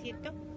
cierto?